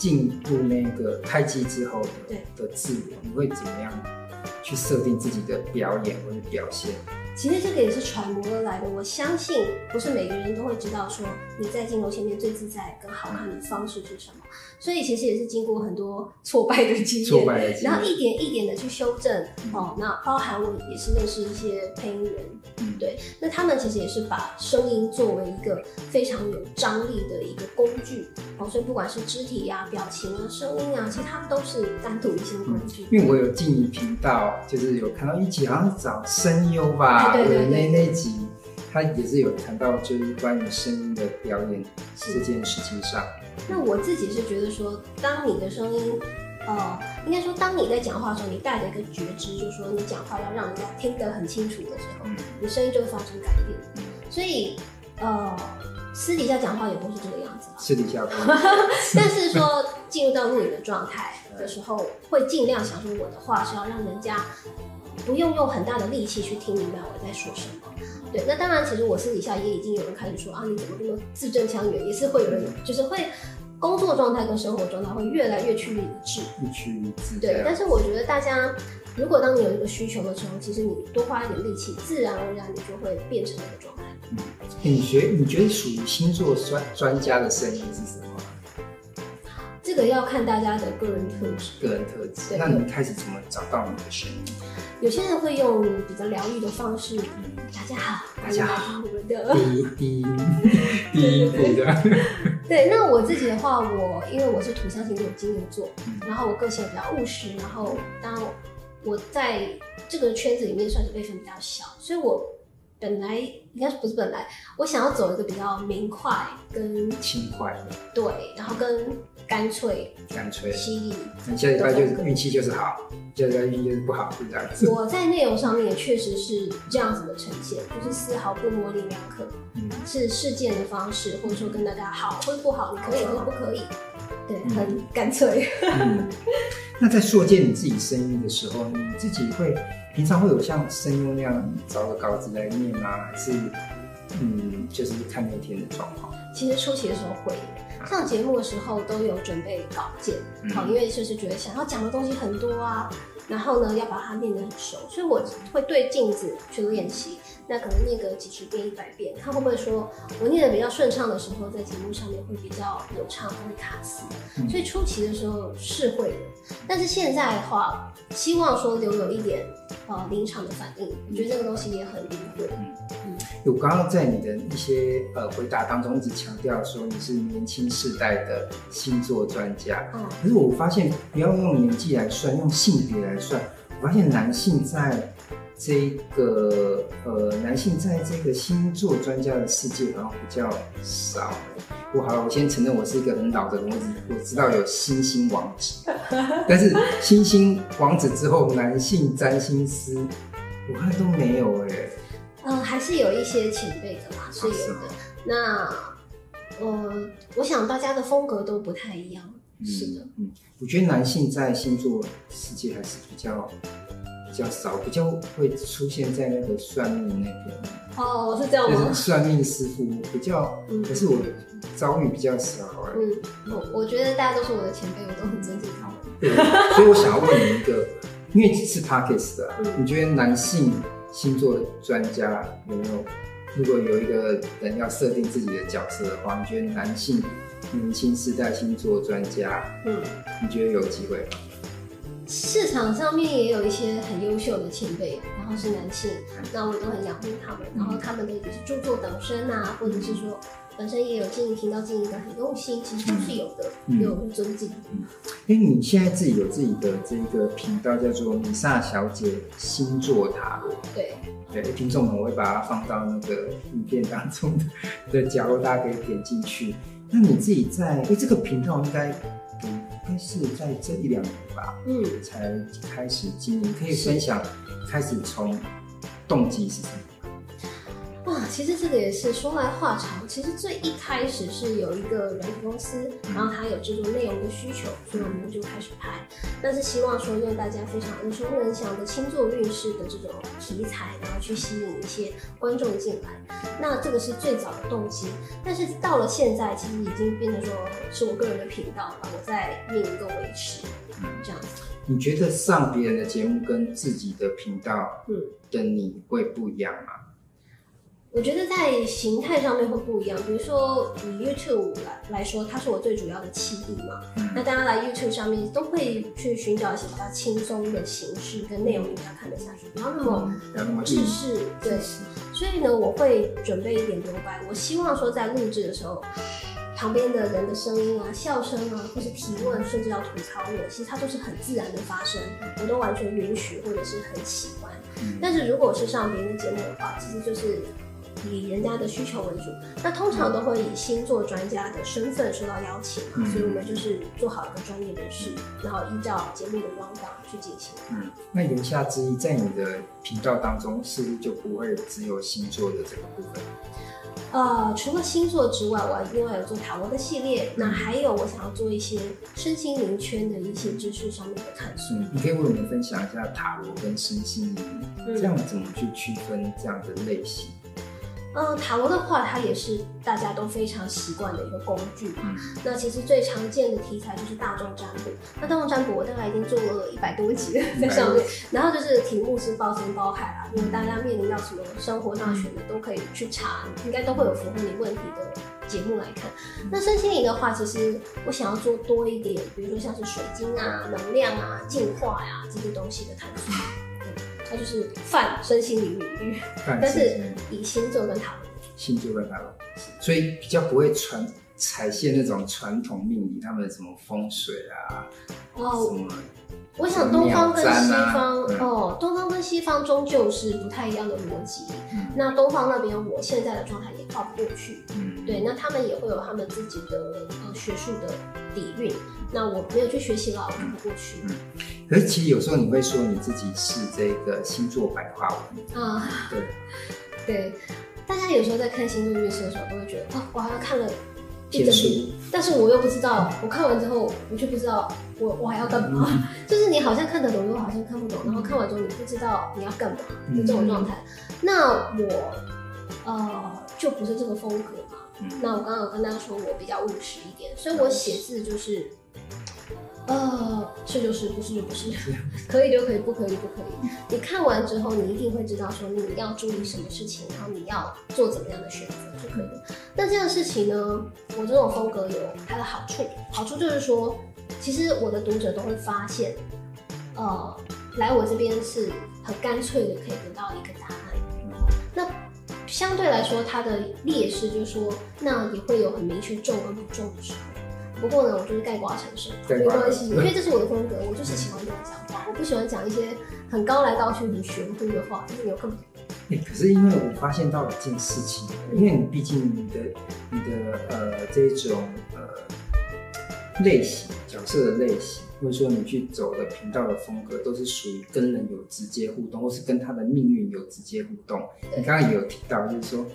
进入那个开机之后的的自我，你会怎么样去设定自己的表演或者表现？其实这个也是揣摩而来的。我相信不是每个人都会知道说你在镜头前面最自在、跟好看的方式是什么，所以其实也是经过很多挫败的经验，挫败的经验，然后一点一点的去修正。哦，那包含我也是认识一些配音员，嗯，对，那他们其实也是把声音作为一个非常有张力的一个工具。哦，所以不管是肢体呀、啊、表情啊、声音啊，其实他们都是单独一些工具。嗯、因为我有进你频道，就是有看到一集好像找声优吧。对，对，对，对，那那集，他也是有谈到，就是关于声音的表演这件事情上。那我自己是觉得说，当你的声音，呃，应该说，当你在讲话的时候，你带着一个觉知，就是说你讲话要让人家听得很清楚的时候，你声音就会发生改变。所以，呃，私底下讲话也不是这个样子。私底下，[LAUGHS] 但是说进入到录影的状态的时候，会尽量想说我的话是要让人家。不用用很大的力气去听明白我在说什么，对。那当然，其实我私底下也已经有人开始说啊，你怎么这么字正腔圆？也是会有人，就是会工作状态跟生活状态会越来越趋于一致，趋于一致。对。但是我觉得大家如果当你有一个需求的时候，其实你多花一点力气，自然而然你就会变成那个状态。嗯，你觉你觉得属于星座专专家的声音是什么？这个要看大家的个人特质。个人特质。那你开始怎么找到你的声音？有些人会用比较疗愈的方式。嗯，大家好，大家好。我们的第一第一 [LAUGHS] 第一步的。对，那我自己的话，我因为我是土象星座金牛座，然后我个性也比较务实，然后当我在这个圈子里面算是辈分比较小，所以我。本来应该不是本来，我想要走一个比较明快跟轻快的，对，然后跟干脆干脆吸引。那下礼拜就是运气就是好，下礼拜运气就是不好，是这样子。我在内容上面也确实是这样子的呈现，就是丝毫不模棱两可，嗯，是事件的方式，或者说跟大家好或者不好，你可以或者不可以，对，很干脆。嗯，[LAUGHS] 那在说见你自己声音的时候，你自己会。平常会有像声优那样找个稿子来念吗？还是嗯，就是看那天的状况？其实初期的时候会上节目的时候都有准备稿件，好、嗯，因为就是觉得想要讲的东西很多啊，然后呢要把它念得很熟，所以我会对镜子去练习。那可能念个几十遍、一百遍，看会不会说我念得比较顺畅的时候，在节目上面会比较流畅，不会卡词。嗯、所以初期的时候是会的，但是现在的话，希望说留有一点呃临场的反应。我觉得这个东西也很灵活。我刚刚在你的一些呃回答当中一直强调说你是年轻世代的星座专家。嗯。可是我发现不要用年纪来算，用性别来算，我发现男性在。这个呃，男性在这个星座专家的世界好像比较少。不好了，我先承认我是一个很老的人，我知道有星星王子，[LAUGHS] 但是星星王子之后，男性占星师我看都没有哎、欸。嗯、呃，还是有一些前辈的嘛，是有的。啊、那呃，我想大家的风格都不太一样。嗯、是的，嗯，我觉得男性在星座世界还是比较。比较少，比较会出现在那个算命那边。哦，是这样吗？就是算命师傅比较，嗯、可是我遭遇比较少。嗯，我我觉得大家都是我的前辈，我都很尊敬他们。对，所以我想要问你一个，因为是 Podcast 的，嗯、你觉得男性星座专家有没有？如果有一个人要设定自己的角色的话，你觉得男性年轻世代星座专家，嗯，你觉得有机会吗？市场上面也有一些很优秀的前辈，然后是男性，那我都很仰慕他们。然后他们的也是著作等身啊，或者是说本身也有经营频道经营的很用心，其实都是有的，有尊敬。嗯，哎，你现在自己有自己的这个频道叫做米萨小姐星座塔罗。对对，听众们，我会把它放到那个影片当中的的角落，大家可以点进去。那你自己在哎这个频道应该？应该是在这一两年吧，嗯，才开始经营。可以分享开始从动机是什么？哇，其实这个也是说来话长。其实最一开始是有一个软体公司，然后他有制作内容的需求，所以我们就开始拍。但是希望说用大家非常耳熟能详的星座运势的这种题材，然后去吸引一些观众进来。那这个是最早的动机。但是到了现在，其实已经变成说是我个人的频道了，我在运营跟维持，这样子。你觉得上别人的节目跟自己的频道，嗯，的你会不一样吗？我觉得在形态上面会不一样，比如说以 YouTube 来来说，它是我最主要的基地嘛。嗯、那大家来 YouTube 上面都会去寻找一些比较轻松的形式跟内容，你比较看得下去，不要那么知识。对，所以呢，我会准备一点留白。我希望说在录制的时候，旁边的人的声音啊、笑声啊，或是提问，甚至要吐槽我，其实它都是很自然的发生，我都完全允许或者是很喜欢。嗯、但是如果是上别人的节目的话，其实就是。以人家的需求为主，那通常都会以星座专家的身份受到邀请，嗯、所以我们就是做好一个专业人士，然后依照节目的光档去进行。嗯，那言下之意，在你的频道当中，是不是就不会只有星座的这个部分？呃，除了星座之外，我另外有做塔罗的系列，那还有我想要做一些身心灵圈的一些知识上面的探索。嗯，你可以为我们分享一下塔罗跟身心灵，嗯、这样怎么去区分这样的类型？嗯，塔罗的话，它也是大家都非常习惯的一个工具嘛。那其实最常见的题材就是大众占卜。那大众占卜我大概已经做了一百多集了在上面，然后就是题目是包山包海啦，因为大家面临到什么生活大选的都可以去查，应该都会有符合你问题的节目来看。那身心灵的话，其实我想要做多一点，比如说像是水晶啊、能量啊、进化呀、啊、这些东西的探索。它就是泛身心灵领域，但是以星座跟塔罗，星座跟塔罗，所以比较不会传采线那种传统命理，他们什么风水啊，哦，什么我想东方跟西方，哦，东方跟西方终究是不太一样的逻辑。嗯、那东方那边，我现在的状态也跨不过去。嗯，对，那他们也会有他们自己的呃学术的底蕴。那我没有去学习了，我就不过去。嗯，可是其实有时候你会说你自己是这个星座白话文啊，对，对，大家有时候在看星座运势的时候，都会觉得哦，我好像看了一整，但是我又不知道，我看完之后，我就不知道我我还要干嘛，嗯、[LAUGHS] 就是你好像看得懂，又好像看不懂，然后看完之后你不知道你要干嘛的这种状态。嗯、那我呃就不是这个风格嘛。嗯、那我刚刚有跟大家说我比较务实一点，所以我写字就是。呃，是就是，不是就不是，[LAUGHS] 可以就可以，不可以就不可以。你看完之后，你一定会知道说你要注意什么事情，然后你要做怎么样的选择就可以了。那这样的事情呢，我这种风格有它的好处，好处就是说，其实我的读者都会发现，呃，来我这边是很干脆的可以得到一个答案。那相对来说，它的劣势就是说，那也会有很明确重跟不重的时候。不过呢，我就是盖瓜承受，没关系，因为这是我的风格，我就是喜欢这样讲话，我不喜欢讲一些很高来高去、很玄乎的话，就是有根本。哎，可是因为我发现到了一件事情，因为你毕竟你的你的呃这种呃类型角色的类型。或者说你去走的频道的风格都是属于跟人有直接互动，或是跟他的命运有直接互动。你刚刚也有提到，就是说，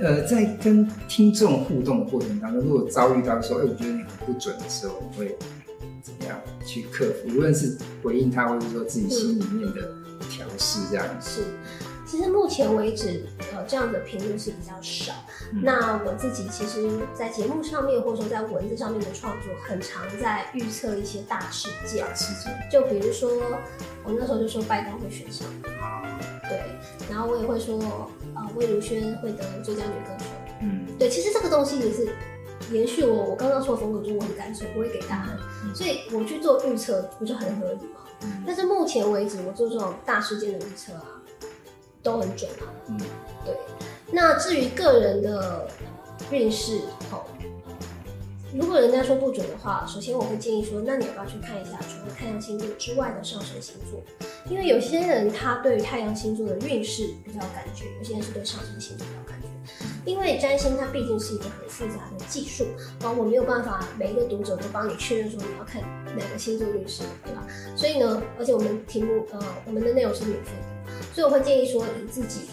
呃，在跟听众互动的过程当中，如果遭遇到说，哎，我觉得你很不准的时候，你会怎么样去克服？无论是回应他，或者说自己心里面的调试，这样子。其实目前为止，呃，这样的评论是比较少。嗯、那我自己其实，在节目上面，或者说在文字上面的创作，很常在预测一些大事件。事件。就比如说，我那时候就说拜登会选上。对。然后我也会说，呃，魏如萱会得最佳女歌手。嗯。对，其实这个东西也是延续我我刚刚说的风格，就是我很干脆，不会给答案。嗯、所以我去做预测，不就很合理吗？嗯、但是目前为止，我做这种大事件的预测啊。都很准啊，嗯，对。那至于个人的运势，哦，如果人家说不准的话，首先我会建议说，那你要不要去看一下除了太阳星座之外的上升星座？因为有些人他对于太阳星座的运势比较有感觉，有些人是对上升星座比较有感觉。因为占星它毕竟是一个很复杂的技术，然后我没有办法每一个读者都帮你确认说你要看哪个星座运势，对吧？所以呢，而且我们题目呃，我们的内容是免费的。所以我会建议说，以自己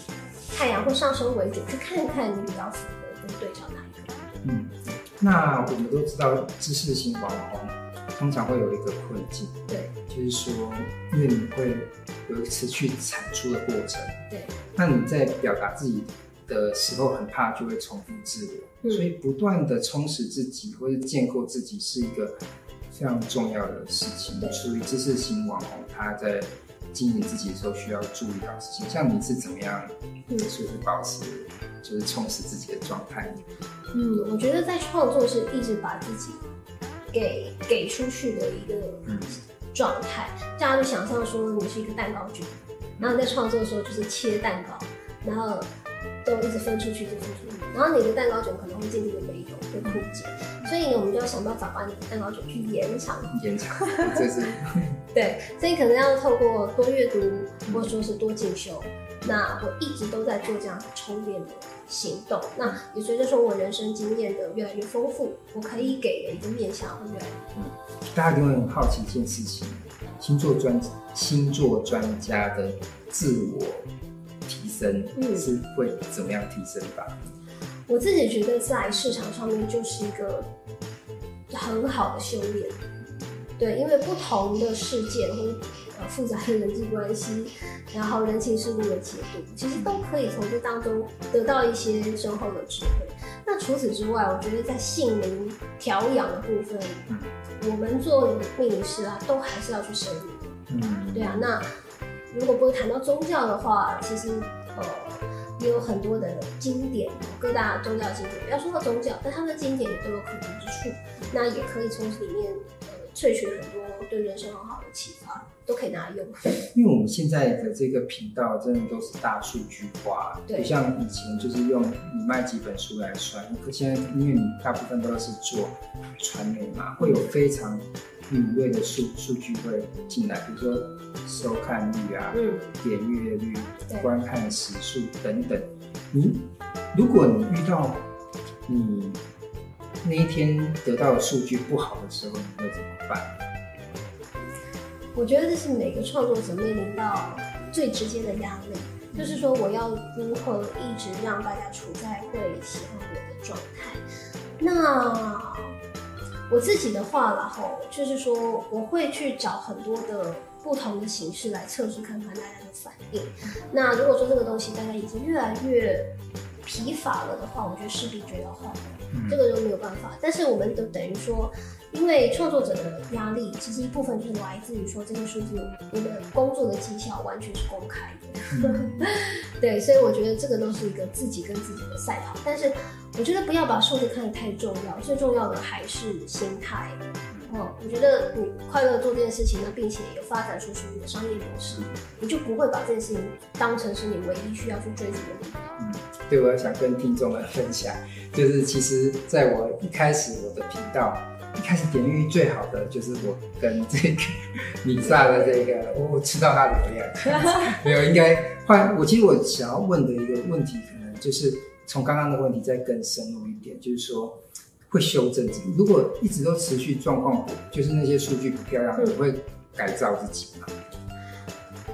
太阳或上升为主，去看看你比较符合跟对照哪一个。嗯，那我们都知道，知识型网红通常会有一个困境，对，就是说，因为你会有一次去产出的过程，对，那你在表达自己的时候，很怕就会重复自我，嗯、所以不断的充实自己或者建构自己是一个非常重要的事情。属于知识型网红，他在。经营自己的时候需要注意到事情，像你是怎么样，就是保持就是充实自己的状态？嗯，我觉得在创作是一直把自己给给出去的一个状态。大家就想象说你是一个蛋糕卷，然后你在创作的时候就是切蛋糕，然后都一直分出去，一直分出去，然后你的蛋糕卷可能会渐渐的没有，会枯竭。所以呢，我们就要想办法把你的蛋糕卷去延长，延长，这是 [LAUGHS] 对。所以可能要透过多阅读，或者说是多进修。那我一直都在做这样充电的行动。那也随着说我人生经验的越来越丰富，我可以给的一个面向会越来越大家可能很好奇一件事情：星座专星座专家的自我提升是会怎么样提升吧？我自己觉得在市场上面就是一个很好的修炼，对，因为不同的事件或呃复杂的人际关系，然后人情世故的解读，其实都可以从这当中得到一些深厚的智慧。那除此之外，我觉得在性灵调养的部分，我们做命理师啊，都还是要去深入。嗯，对啊。那如果不会谈到宗教的话，其实呃也有很多的经典，各大宗教经典，不要说到宗教，但他们的经典也都有可读之处。那也可以从里面呃萃取很多对人生很好的启发，都可以拿来用。因为我们现在的这个频道真的都是大数据化，对，不像以前就是用你卖几本书来算。可现在因为你大部分都是做传媒嘛，会有非常敏锐的数数据会进来，比如说收看率啊、嗯、点阅率、观看时数等等。你如果你遇到你。那一天得到的数据不好的时候，你会怎么办？我觉得这是每个创作者面临到最直接的压力，就是说我要如何一直让大家处在会喜欢我的状态。那我自己的话，然后就是说我会去找很多的不同的形式来测试看看大家的反应。那如果说这个东西大家已经越来越疲乏了的话，我觉得势必就要换。这个就没有办法，但是我们都等于说，因为创作者的压力，其实一部分就是来自于说这些数字，我的工作的绩效完全是公开的，嗯、[LAUGHS] 对，所以我觉得这个都是一个自己跟自己的赛跑。但是我觉得不要把数字看得太重要，最重要的还是心态。嗯，我觉得你快乐做这件事情呢，并且有发展出属于你的商业模式，你就不会把这件事情当成是你唯一需要去追逐的目标。嗯，对，我要想跟听众们分享。就是其实，在我一开始我的频道一开始点击率最好的，就是我跟这个米萨的这个，我、哦、吃到他的流量，[LAUGHS] 没有应该换我。其实我想要问的一个问题，可能就是从刚刚的问题再更深入一点，就是说会修正自己。如果一直都持续状况，就是那些数据不漂亮，你会改造自己吗？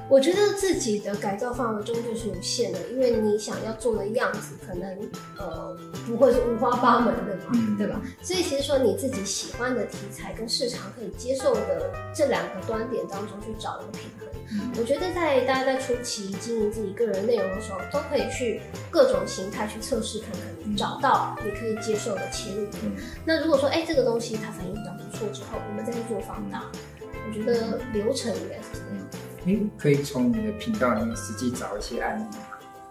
我觉得自己的改造范围终究是有限的，因为你想要做的样子，可能呃不会是五花八门的嘛，对吧？所以其实说你自己喜欢的题材跟市场可以接受的这两个端点当中去找一个平衡。我觉得在大家在初期经营自己个人内容的时候，都可以去各种形态去测试看看，找到你可以接受的切入点。那如果说哎这个东西它反应比较不错之后，我们再去做放大。我觉得流程应该是这样。可以从你的频道里面实际找一些案例吗？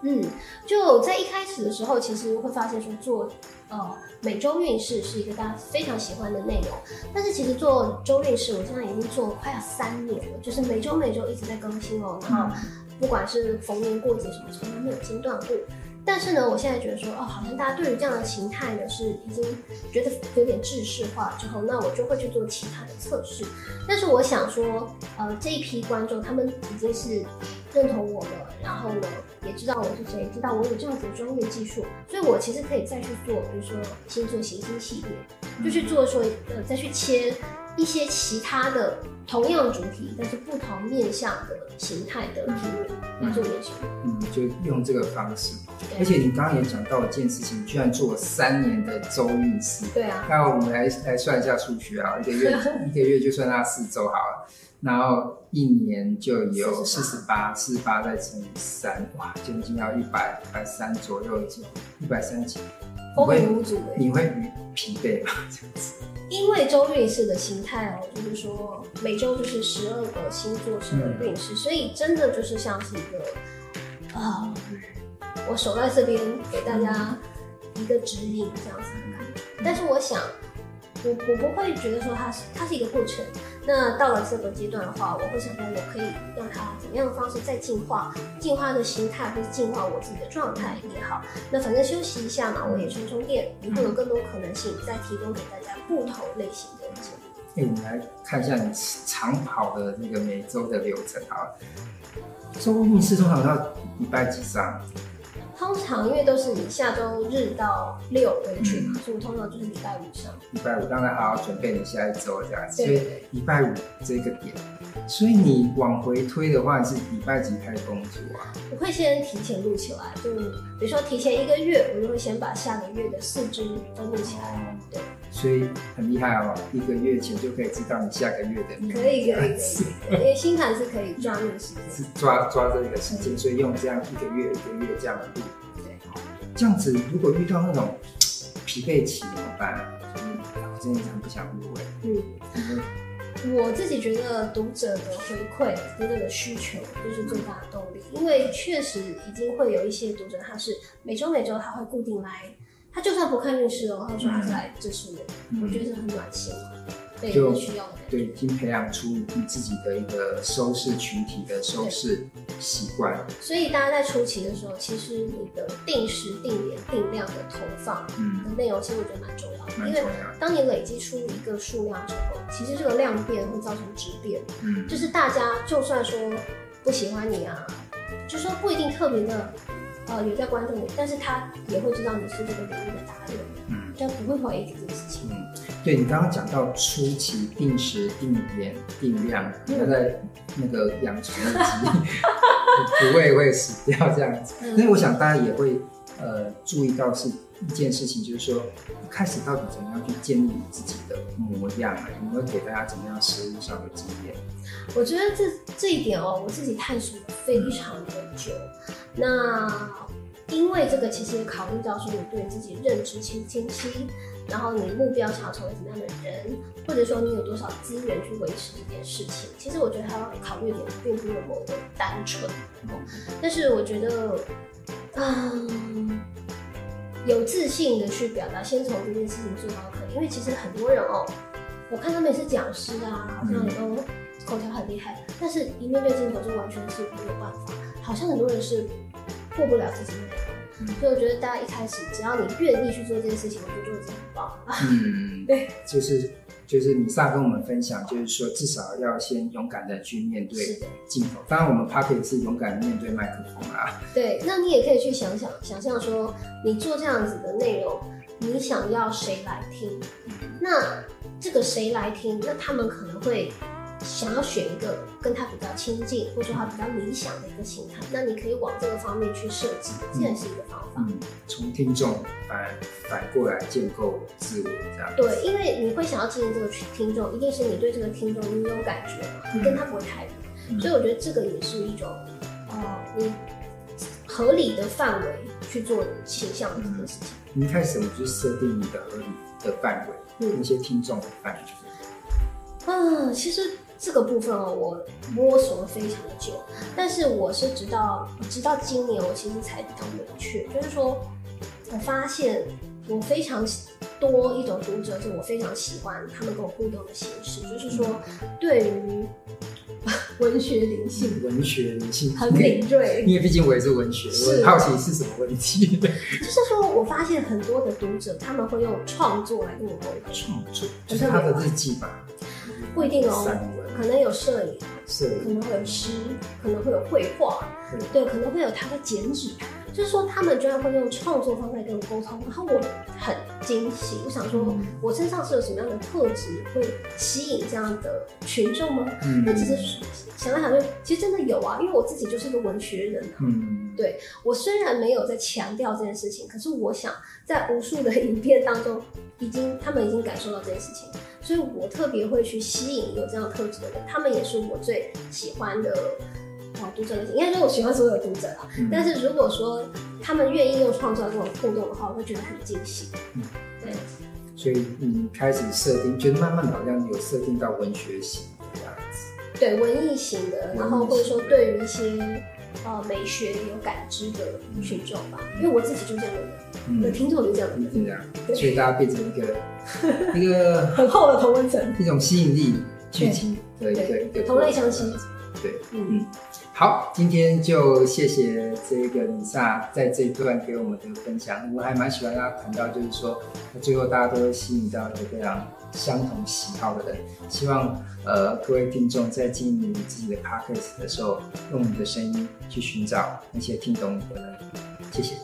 嗯，就在一开始的时候，其实会发现说做呃每周运势是一个大家非常喜欢的内容，但是其实做周运势，我现在已经做了快要三年了，就是每周每周一直在更新哦，然后不管是逢年过节什么，从来没有间断过。但是呢，我现在觉得说，哦，好像大家对于这样的形态呢，是已经觉得有点制式化之后，那我就会去做其他的测试。但是我想说，呃，这一批观众他们已经是认同我了，然后呢，也知道我是谁，知道我有这样子的专业技术，所以我其实可以再去做，比如说星座行星系列，就去做说，呃，再去切。一些其他的同样主题，但是不同面向的形态的题目来做。嗯，就用这个方式。而且你刚刚也讲到一件事情，居然做了三年的周运势。对啊。那我们来来算一下数学啊，一个月 [LAUGHS] 一个月就算它四周好了，然后一年就有四十八，四十八再乘以三，哇，将近要一百一百三左右，一百三几。风雨无阻。你会疲惫吧？这样子？因为周运势的形态哦，就是说每周就是十二个星座十二运势，所以真的就是像是一个啊、呃，我守在这边给大家一个指引这样子的感觉。但是我想，我我不会觉得说它是它是一个过程。那到了这个阶段的话，我会想说，我可以让它怎么样的方式再进化，进化的形态，或是进化我自己的状态也好。那反正休息一下嘛，我也充充电，以后有更多可能性，再提供给大家不同类型的节目。哎、我们来看一下你长跑的那个每周的流程啊。周运势通常要礼拜几上？通常因为都是以下周日到六为去嘛，所以我通常就是礼拜五上。礼拜五当然好好准备你下一周这样子。所以礼拜五这个点，所以你往回推的话是礼拜几开始工作啊？我会先提前录起来，就比如说提前一个月，我就会先把下个月的四支都录起来。对。所以很厉害哦，一个月前就可以知道你下个月的。可以可以可以，因为星盘是可以抓那个时间，[LAUGHS] 是抓抓这个时间，所以用这样一个月一个月这样的录。对，这样子如果遇到那种疲惫期怎么办？嗯，我真的很不想录哎。嗯。嗯我自己觉得读者的回馈，读者的需求就是最大的动力，因为确实已经会有一些读者，他是每周每周他会固定来，他就算不看运势哦，他说他是来支持我，嗯、我觉得是很暖心。就对，已经培养出你自己的一个收视群体的收视习惯。所以大家在初期的时候，其实你的定时、定点、定量的投放的内容，其实我觉得蛮重要的。嗯、因为当你累积出一个数量之后，其实这个量变会造成质变。嗯，就是大家就算说不喜欢你啊，就说不一定特别的呃有在关注你，但是他也会知道你是这个领域的达人。嗯，就不会怀疑这件事情。嗯对，你刚刚讲到初期定时定点定量，要在那个养成一鸡，[LAUGHS] 不会会死掉这样子。那我想大家也会呃注意到是一件事情，就是说一开始到底怎么样去建立你自己的模样啊？有没有给大家怎么样实物上的经验？我觉得这这一点哦，我自己探索非常的久。那因为这个其实也考虑到说你对自己认知清不清晰。然后你目标想要成为什么样的人，或者说你有多少资源去维持这件事情，其实我觉得他要考虑的点并不那么的单纯。但是我觉得，嗯，有自信的去表达，先从这件事情做到可以。因为其实很多人哦，我看他们也是讲师啊，好像也都口条很厉害，但是一面对镜头就完全是没有办法。好像很多人是过不了自己的。所以我觉得大家一开始，只要你愿意去做这件事情，我觉得就已经很棒了。嗯，[LAUGHS] 对，就是就是米萨跟我们分享，就是说至少要先勇敢的去面对镜头。当然，我们 Podcast 是勇敢面对麦克风啦。对，那你也可以去想想，想象说你做这样子的内容，你想要谁来听？那这个谁来听？那他们可能会。想要选一个跟他比较亲近，或者说他比较理想的一个形态，那你可以往这个方面去设计，这也是一个方法。嗯，从听众反反过来建构自我，这样。对，因为你会想要经营这个听众，一定是你对这个听众你有感觉嘛，你跟他不会太远，嗯、所以我觉得这个也是一种，呃，你合理的范围去做形象的这件事情。你一开始我们就设定你的合理的范围，嗯，那些听众的范围。嗯，其实。这个部分哦，我摸索了非常的久，但是我是直到直到今年，我其实才比较明确，就是说，我发现我非常多一种读者，就我非常喜欢他们跟我互动的形式，就是说，对于 [LAUGHS] 文学灵性，文学灵性很敏锐，因为毕竟我也是文学，我很好奇是什么问题。[LAUGHS] 就是说我发现很多的读者，他们会用创作来跟我沟通，创作就是他的日记吧？不一定哦。可能有摄影，是可能会有诗，可能会有绘画，对，可能会有他的剪纸，就是说他们居然会用创作方式来跟我沟通，然后我很惊喜，我想说我身上是有什么样的特质会吸引这样的群众吗？嗯，那其实想来想去，其实真的有啊，因为我自己就是一个文学人啊，嗯，对，我虽然没有在强调这件事情，可是我想在无数的 [LAUGHS] 影片当中，已经他们已经感受到这件事情。所以我特别会去吸引有这样特质的人，他们也是我最喜欢的哦读者类型。应该说我喜欢所有的读者啦，嗯、但是如果说他们愿意用创造这种互动的话，我会觉得很惊喜。嗯，对。所以你开始设定，觉得慢慢好像有设定到文学型的样子。对，文艺型的，然后或者说对于一些。呃，美学有感知的群众吧，因为我自己就这样的人，嗯、的听众就这样的人，嗯、对所以大家变成一个 [LAUGHS] 一个很厚的同温层，一种吸引力聚集的一个对一个同类相吸。对，嗯嗯。好，今天就谢谢这个米萨在这一段给我们的分享，我还蛮喜欢他谈到，就是说，最后大家都会吸引到一个非常相同喜好的人。希望呃各位听众在经营你自己的 podcast 的时候，用你的声音去寻找那些听懂你的人。谢谢。